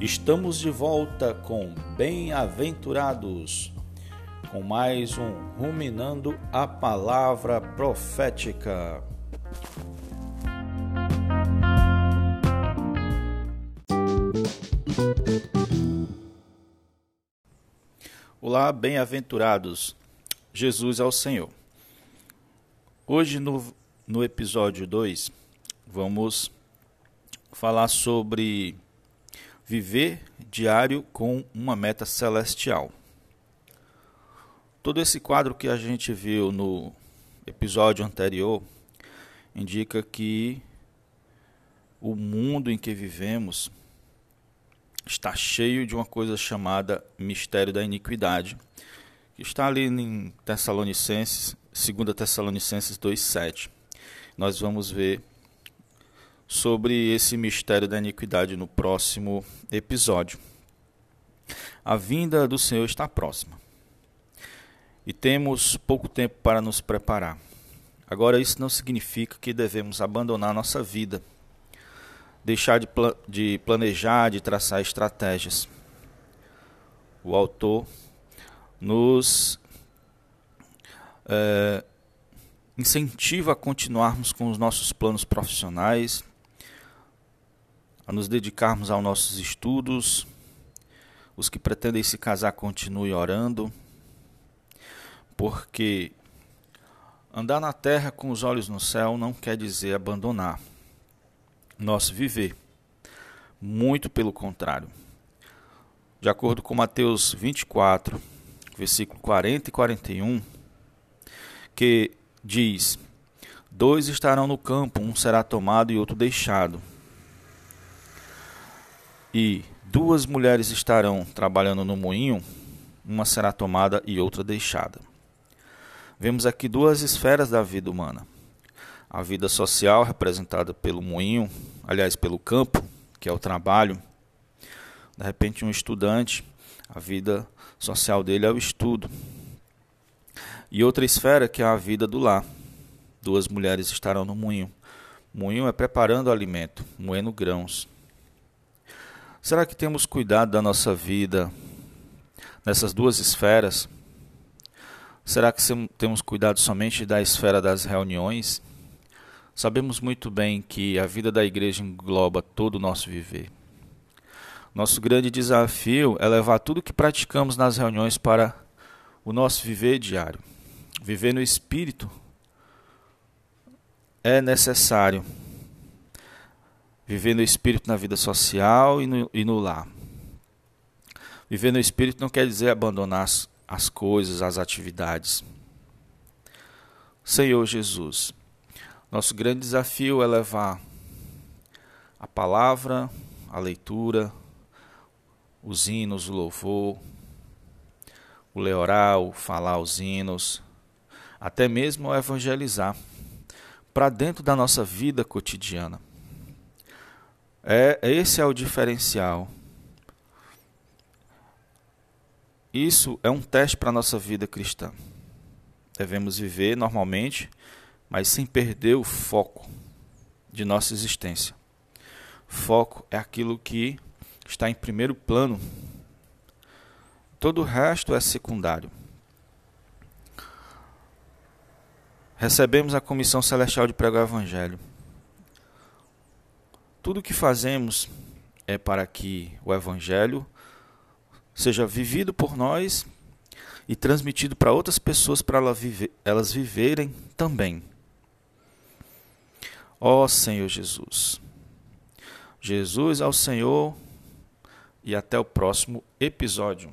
Estamos de volta com Bem-aventurados, com mais um Ruminando a Palavra Profética. Olá, bem-aventurados, Jesus é o Senhor. Hoje, no, no episódio 2, vamos falar sobre viver diário com uma meta celestial. Todo esse quadro que a gente viu no episódio anterior indica que o mundo em que vivemos está cheio de uma coisa chamada mistério da iniquidade, que está ali em Tessalonicenses, 2 Tessalonicenses 2:7. Nós vamos ver sobre esse mistério da iniquidade no próximo episódio. A vinda do Senhor está próxima e temos pouco tempo para nos preparar. Agora, isso não significa que devemos abandonar nossa vida, deixar de, de planejar, de traçar estratégias. O autor nos é, incentiva a continuarmos com os nossos planos profissionais, a nos dedicarmos aos nossos estudos. Os que pretendem se casar continuem orando, porque andar na terra com os olhos no céu não quer dizer abandonar nosso viver. Muito pelo contrário. De acordo com Mateus 24, versículo 40 e 41, que diz: Dois estarão no campo, um será tomado e outro deixado e duas mulheres estarão trabalhando no moinho, uma será tomada e outra deixada. Vemos aqui duas esferas da vida humana. A vida social, representada pelo moinho, aliás, pelo campo, que é o trabalho. De repente, um estudante, a vida social dele é o estudo. E outra esfera que é a vida do lar. Duas mulheres estarão no moinho. Moinho é preparando alimento, moendo grãos. Será que temos cuidado da nossa vida nessas duas esferas? Será que temos cuidado somente da esfera das reuniões? Sabemos muito bem que a vida da igreja engloba todo o nosso viver. Nosso grande desafio é levar tudo o que praticamos nas reuniões para o nosso viver diário. Viver no espírito é necessário Viver no espírito na vida social e no, e no lar. Viver no espírito não quer dizer abandonar as, as coisas, as atividades. Senhor Jesus, nosso grande desafio é levar a palavra, a leitura, os hinos, o louvor, o ler oral, falar os hinos, até mesmo evangelizar para dentro da nossa vida cotidiana. É, esse é o diferencial. Isso é um teste para a nossa vida cristã. Devemos viver normalmente, mas sem perder o foco de nossa existência. Foco é aquilo que está em primeiro plano. Todo o resto é secundário. Recebemos a comissão celestial de pregar o evangelho. Tudo o que fazemos é para que o Evangelho seja vivido por nós e transmitido para outras pessoas para elas viverem também. Ó Senhor Jesus. Jesus ao Senhor e até o próximo episódio.